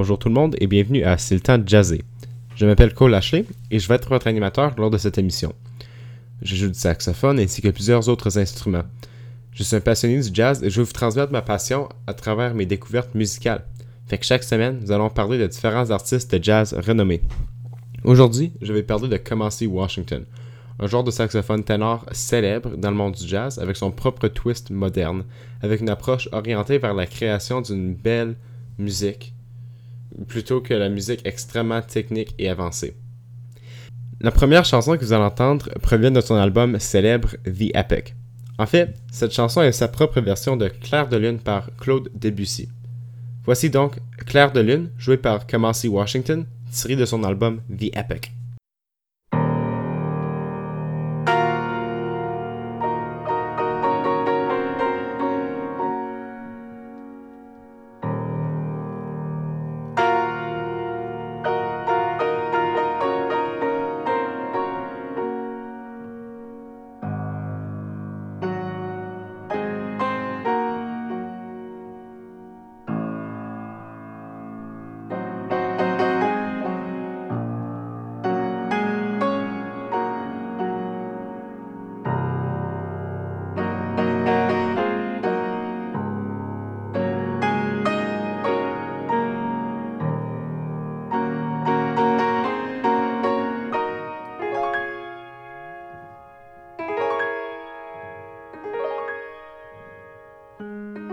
Bonjour tout le monde et bienvenue à C'est le temps de jazzer. Je m'appelle Cole Ashley et je vais être votre animateur lors de cette émission. Je joue du saxophone ainsi que plusieurs autres instruments. Je suis un passionné du jazz et je vais vous transmettre ma passion à travers mes découvertes musicales. Fait que chaque semaine, nous allons parler de différents artistes de jazz renommés. Aujourd'hui, je vais parler de Kamasi Washington, un joueur de saxophone ténor célèbre dans le monde du jazz avec son propre twist moderne, avec une approche orientée vers la création d'une belle musique plutôt que la musique extrêmement technique et avancée. La première chanson que vous allez entendre provient de son album célèbre The Epic. En fait, cette chanson est sa propre version de Claire de Lune par Claude Debussy. Voici donc Claire de Lune, jouée par Kamasi Washington, tirée de son album The Epic. Música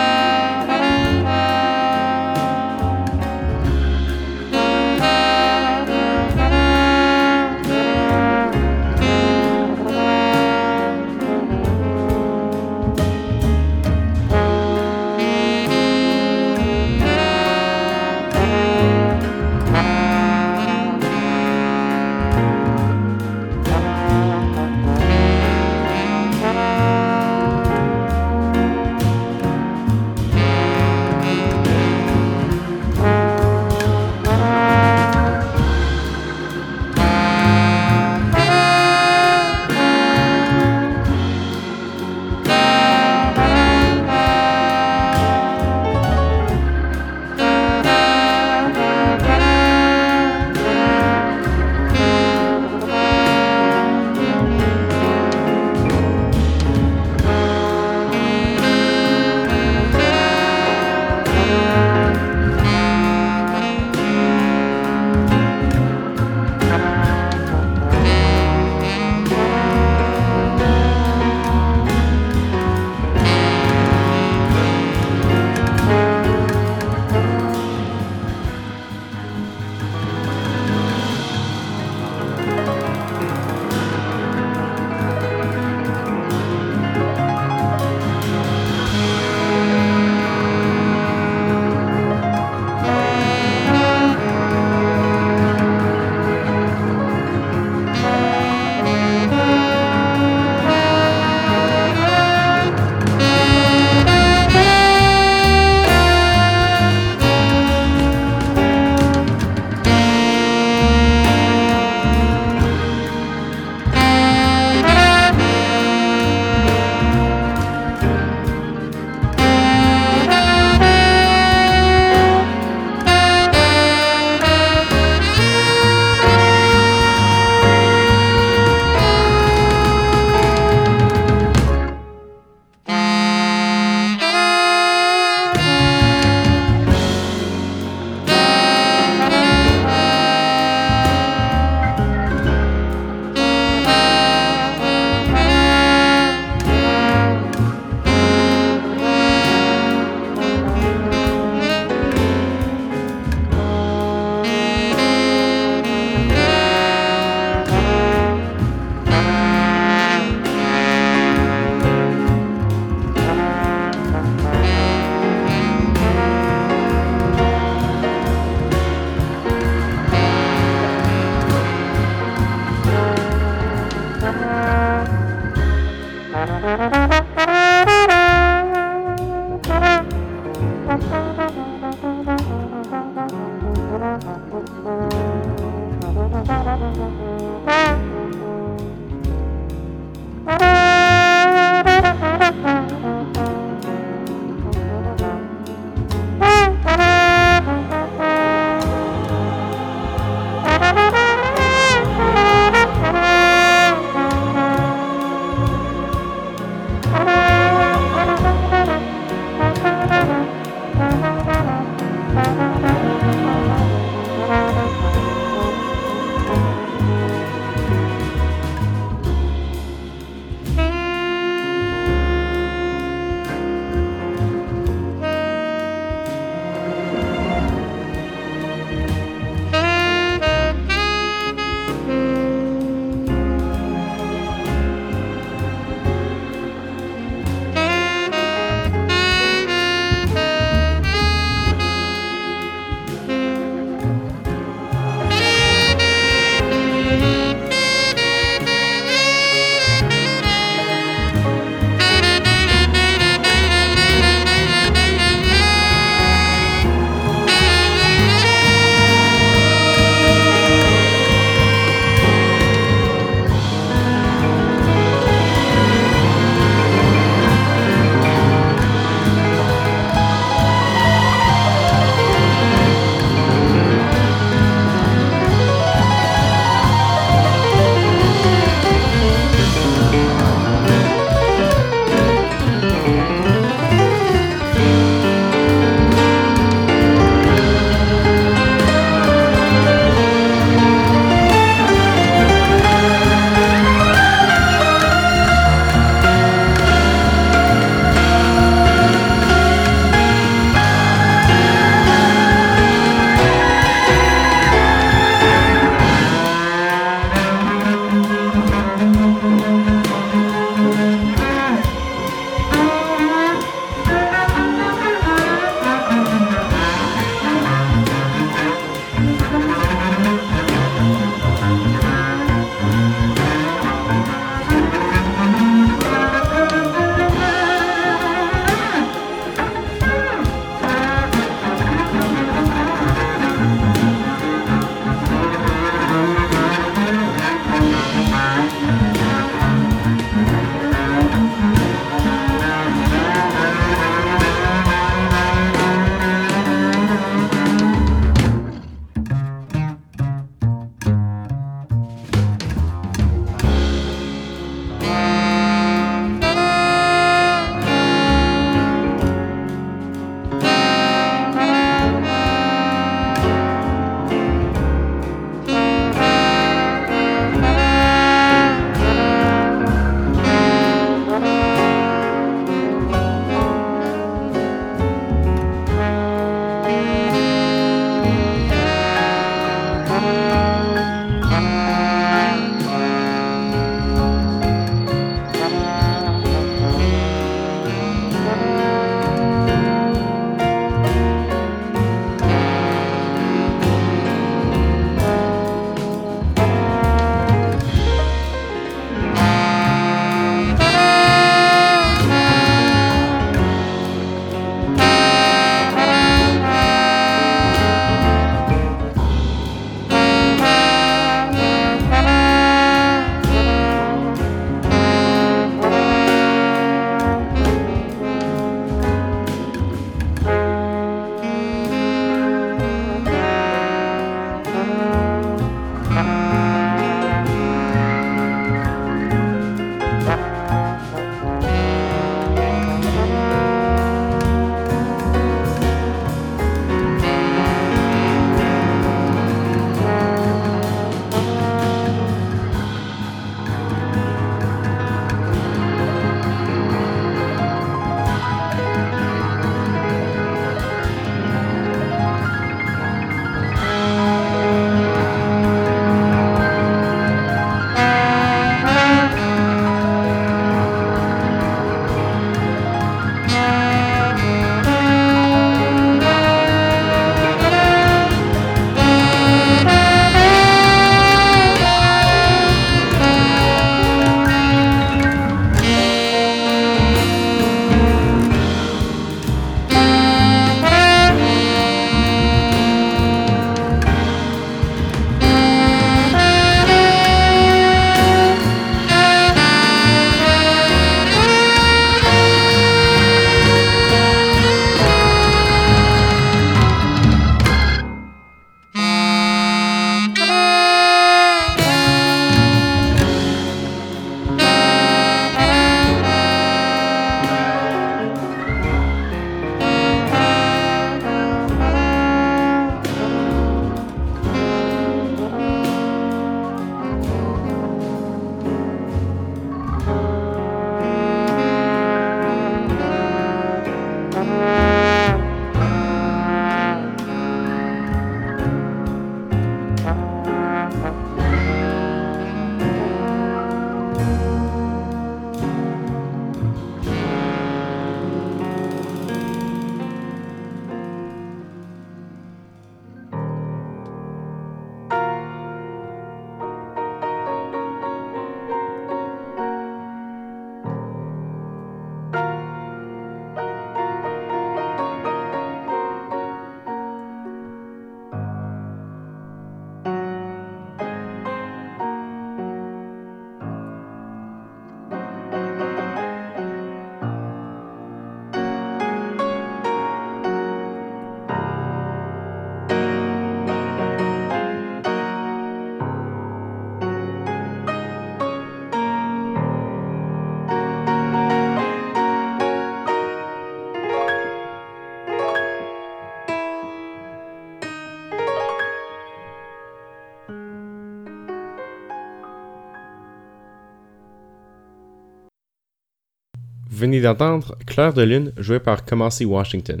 venez d'entendre Claire de Lune jouée par Kamasi Washington.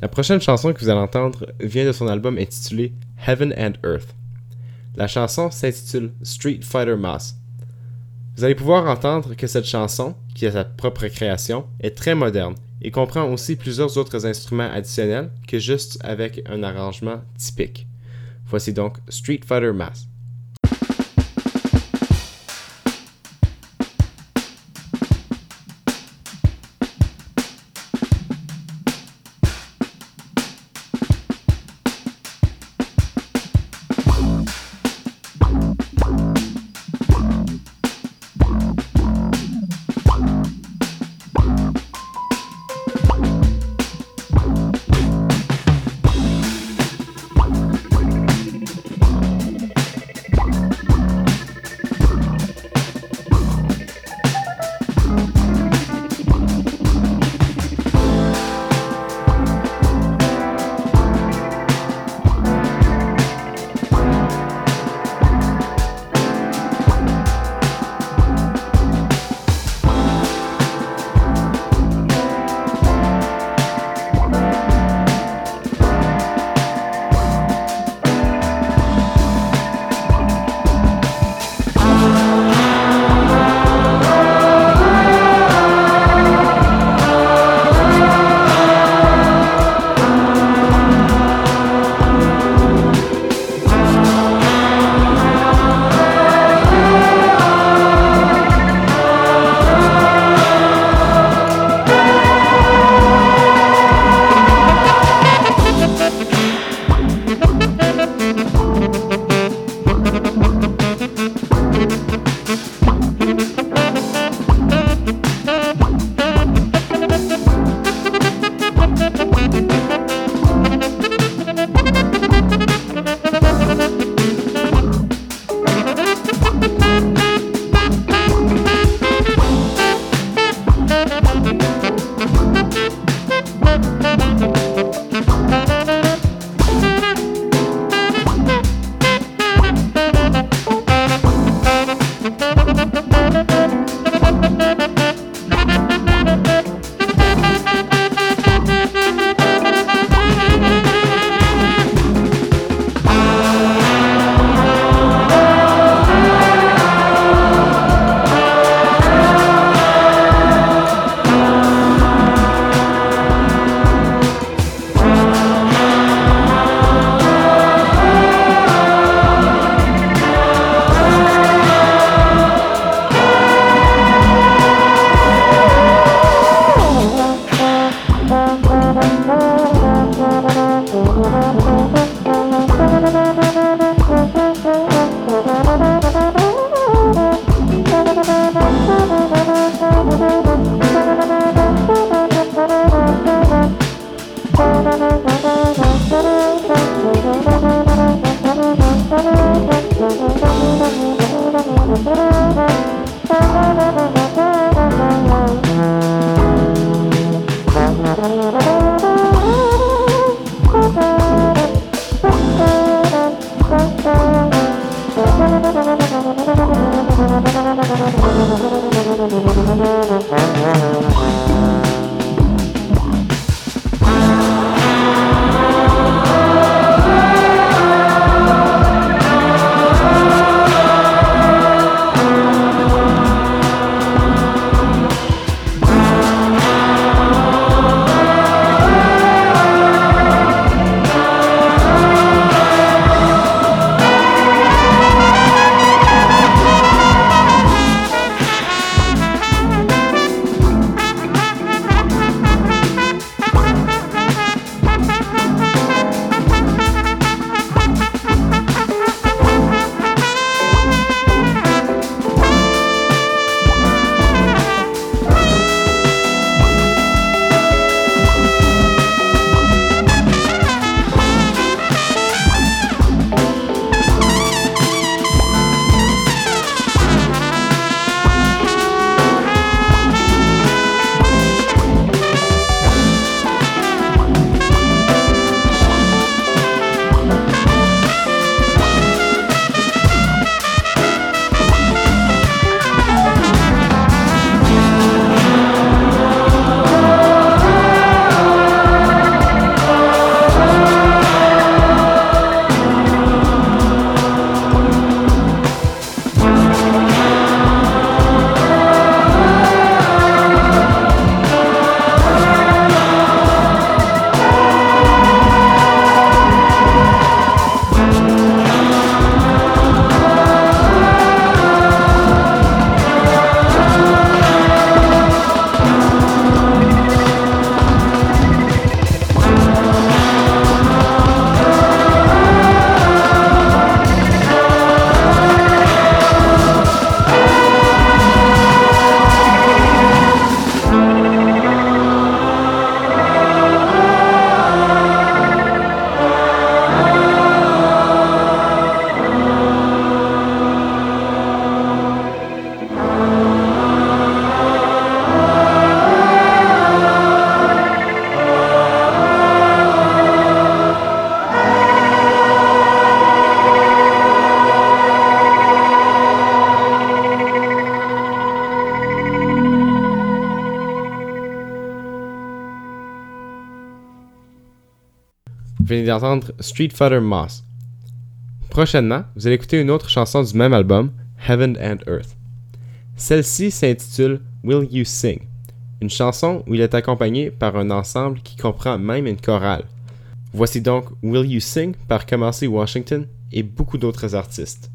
La prochaine chanson que vous allez entendre vient de son album intitulé Heaven and Earth. La chanson s'intitule Street Fighter Mass. Vous allez pouvoir entendre que cette chanson, qui est sa propre création, est très moderne et comprend aussi plusieurs autres instruments additionnels que juste avec un arrangement typique. Voici donc Street Fighter Mass. Thank you. D'entendre Street Fighter Moss. Prochainement, vous allez écouter une autre chanson du même album, Heaven and Earth. Celle-ci s'intitule Will You Sing, une chanson où il est accompagné par un ensemble qui comprend même une chorale. Voici donc Will You Sing par Kamasi Washington et beaucoup d'autres artistes.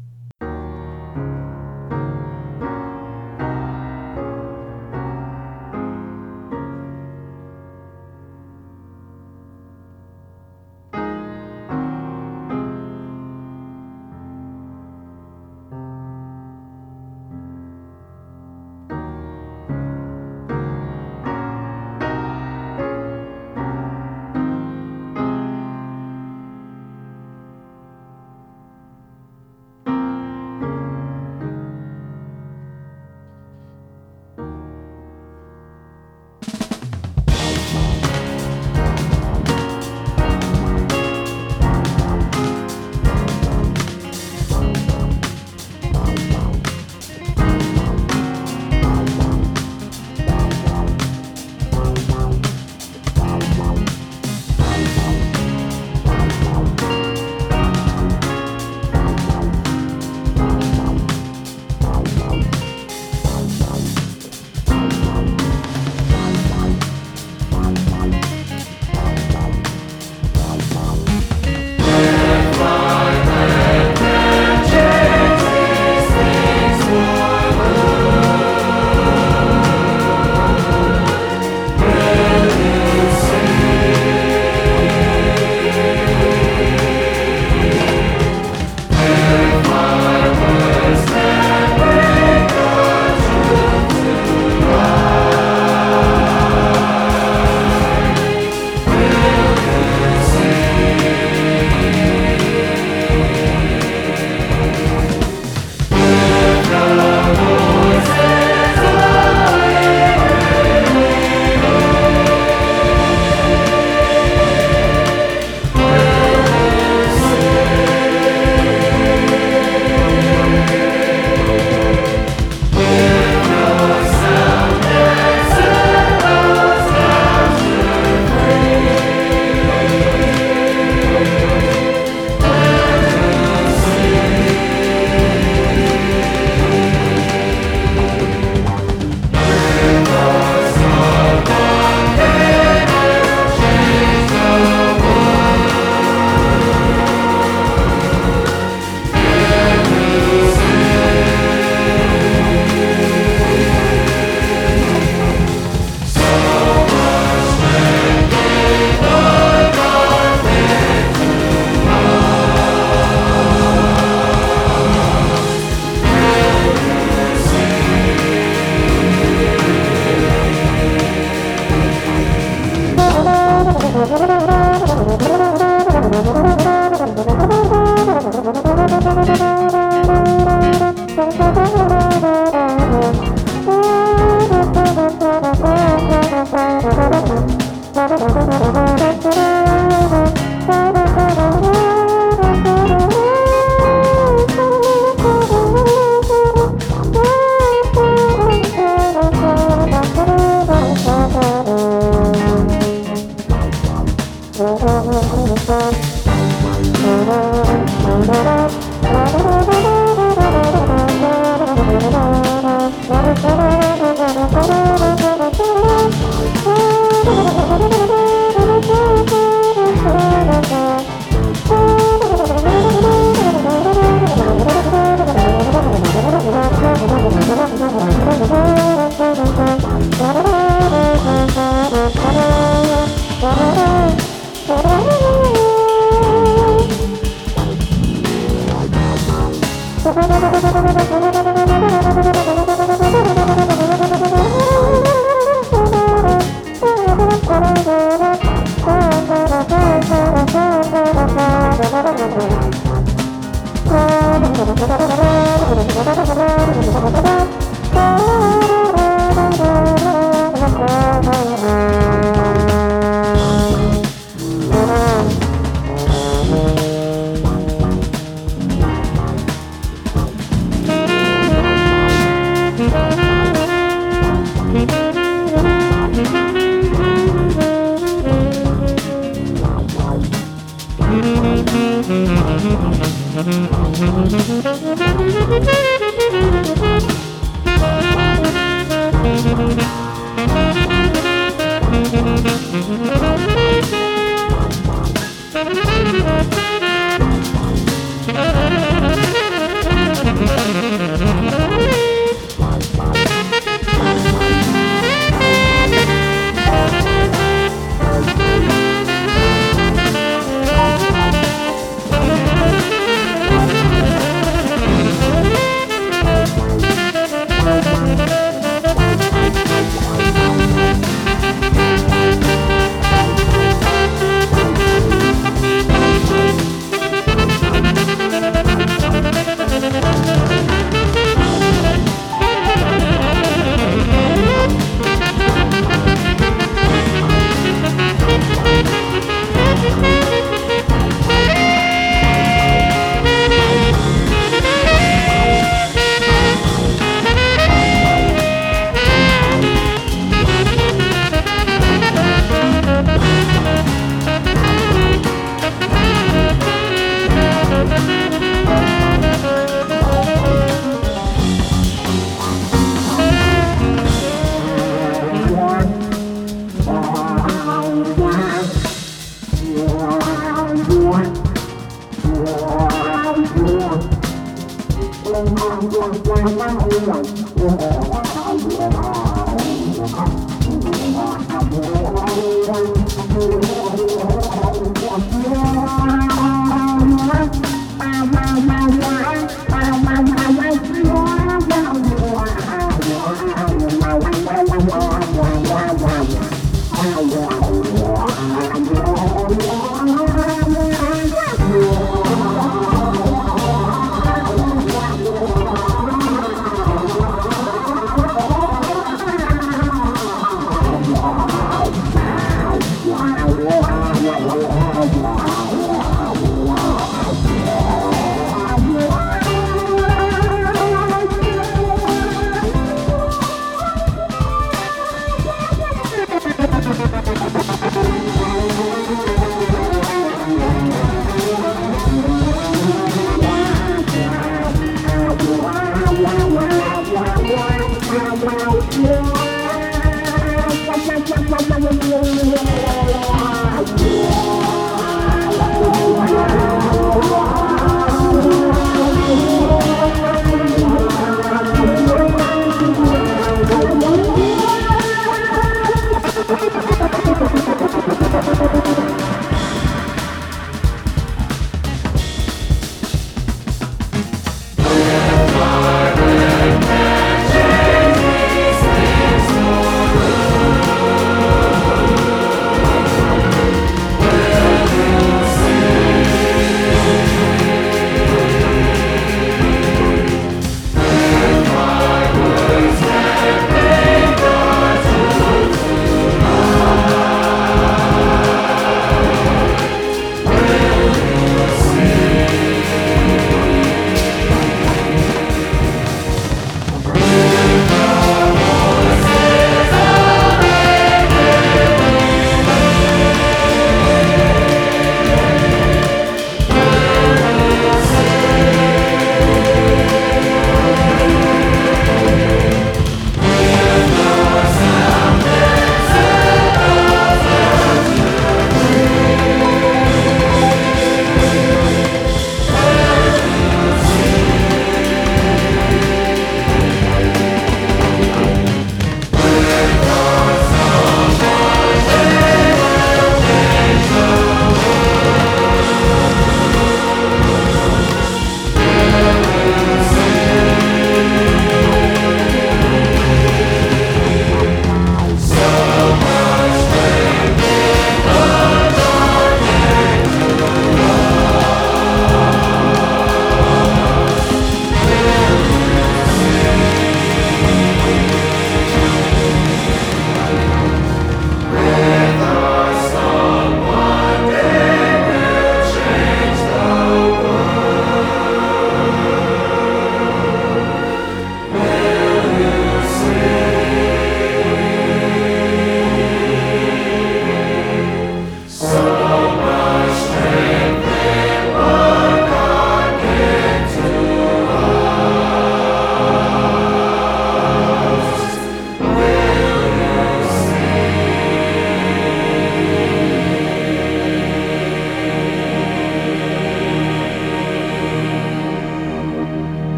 Oh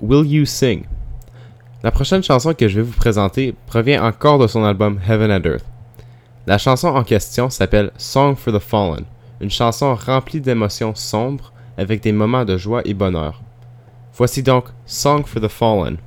Will You Sing. La prochaine chanson que je vais vous présenter provient encore de son album Heaven and Earth. La chanson en question s'appelle Song for the Fallen, une chanson remplie d'émotions sombres avec des moments de joie et bonheur. Voici donc Song for the Fallen.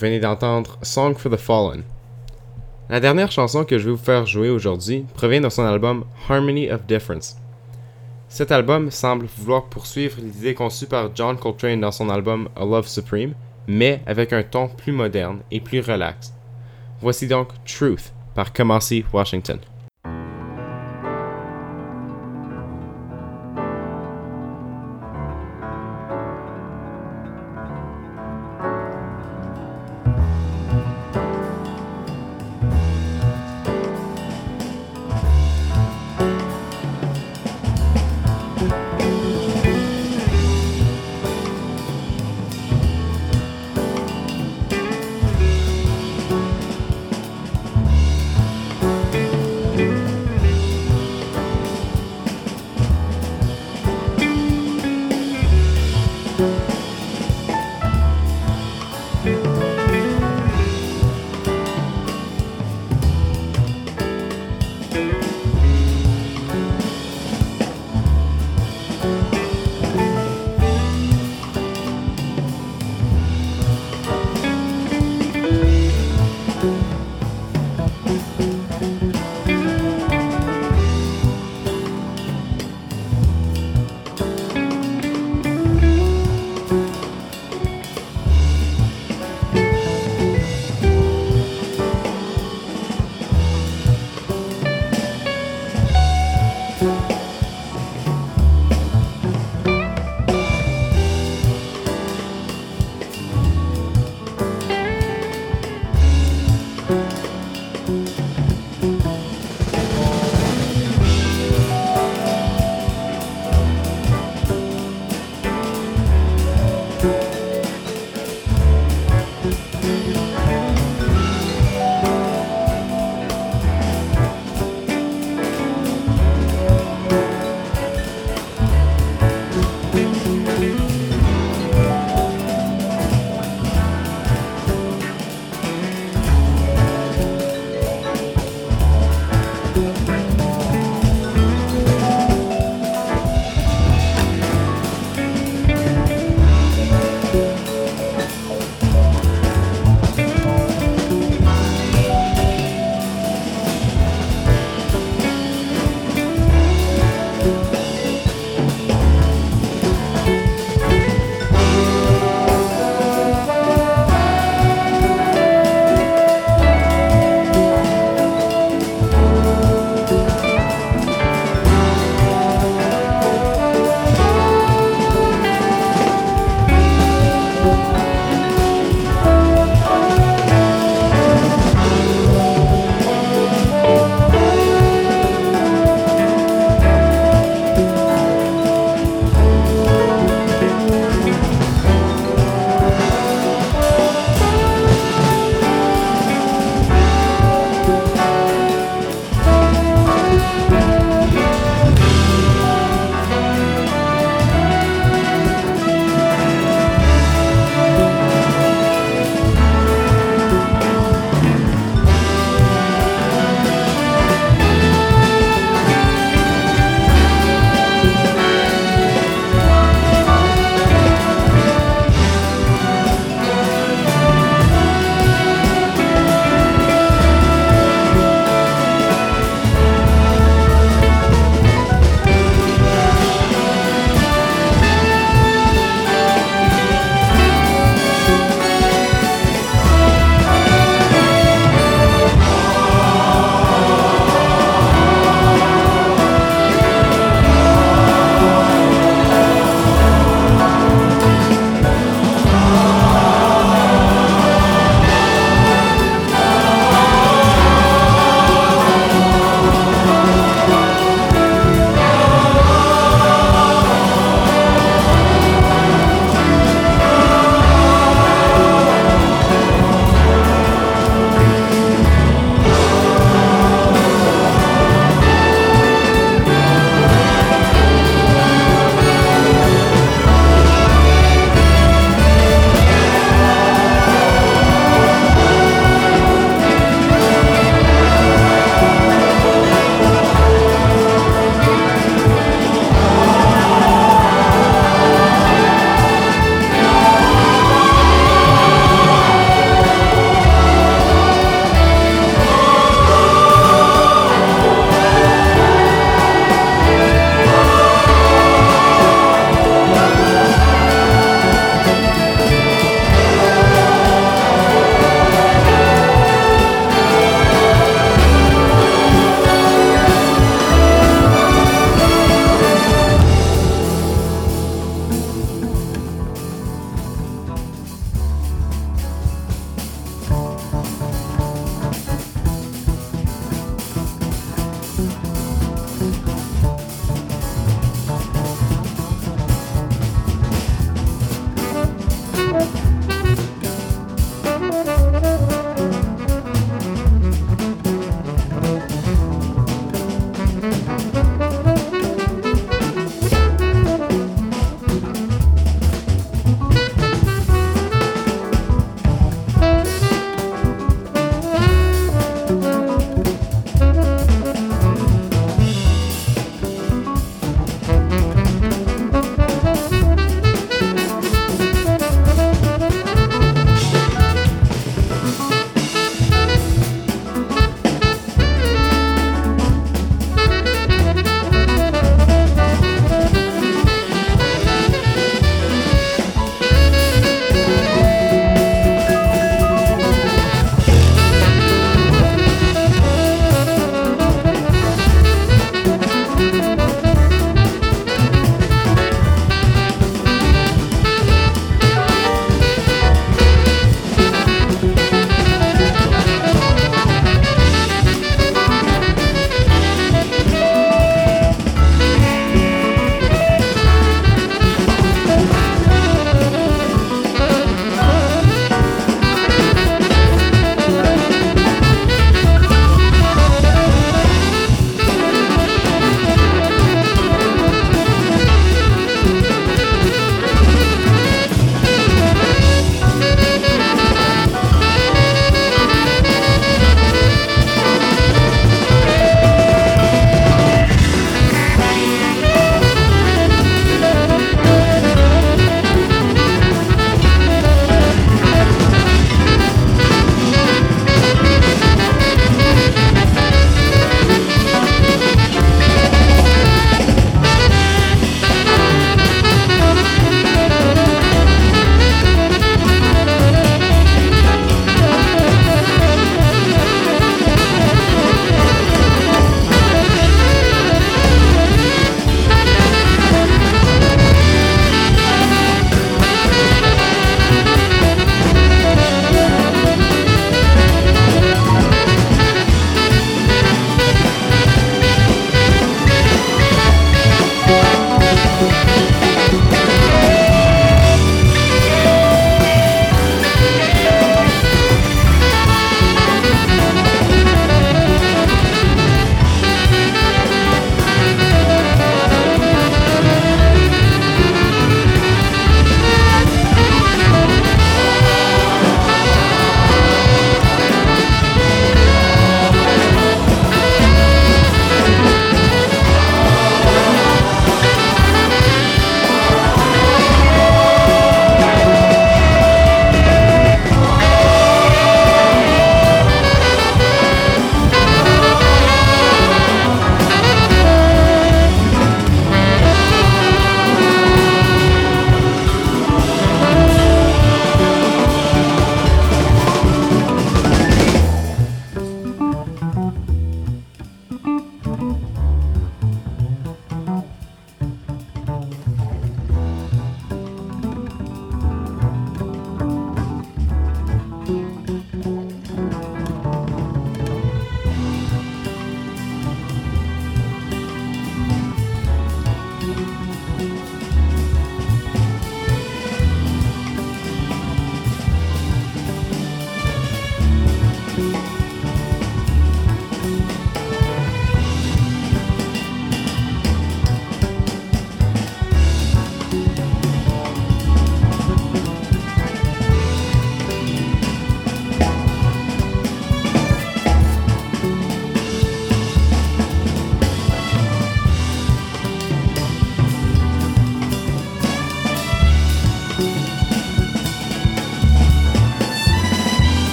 Venez d'entendre Song for the Fallen. La dernière chanson que je vais vous faire jouer aujourd'hui provient de son album Harmony of Difference. Cet album semble vouloir poursuivre l'idée conçue par John Coltrane dans son album A Love Supreme, mais avec un ton plus moderne et plus relax. Voici donc Truth par Kamasi Washington.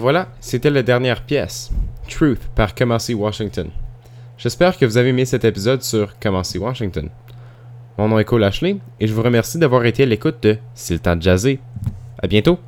Voilà, c'était la dernière pièce, Truth par Kamasi Washington. J'espère que vous avez aimé cet épisode sur Kamasi Washington. Mon nom est Cole Ashley et je vous remercie d'avoir été à l'écoute de C'est le temps de. À bientôt!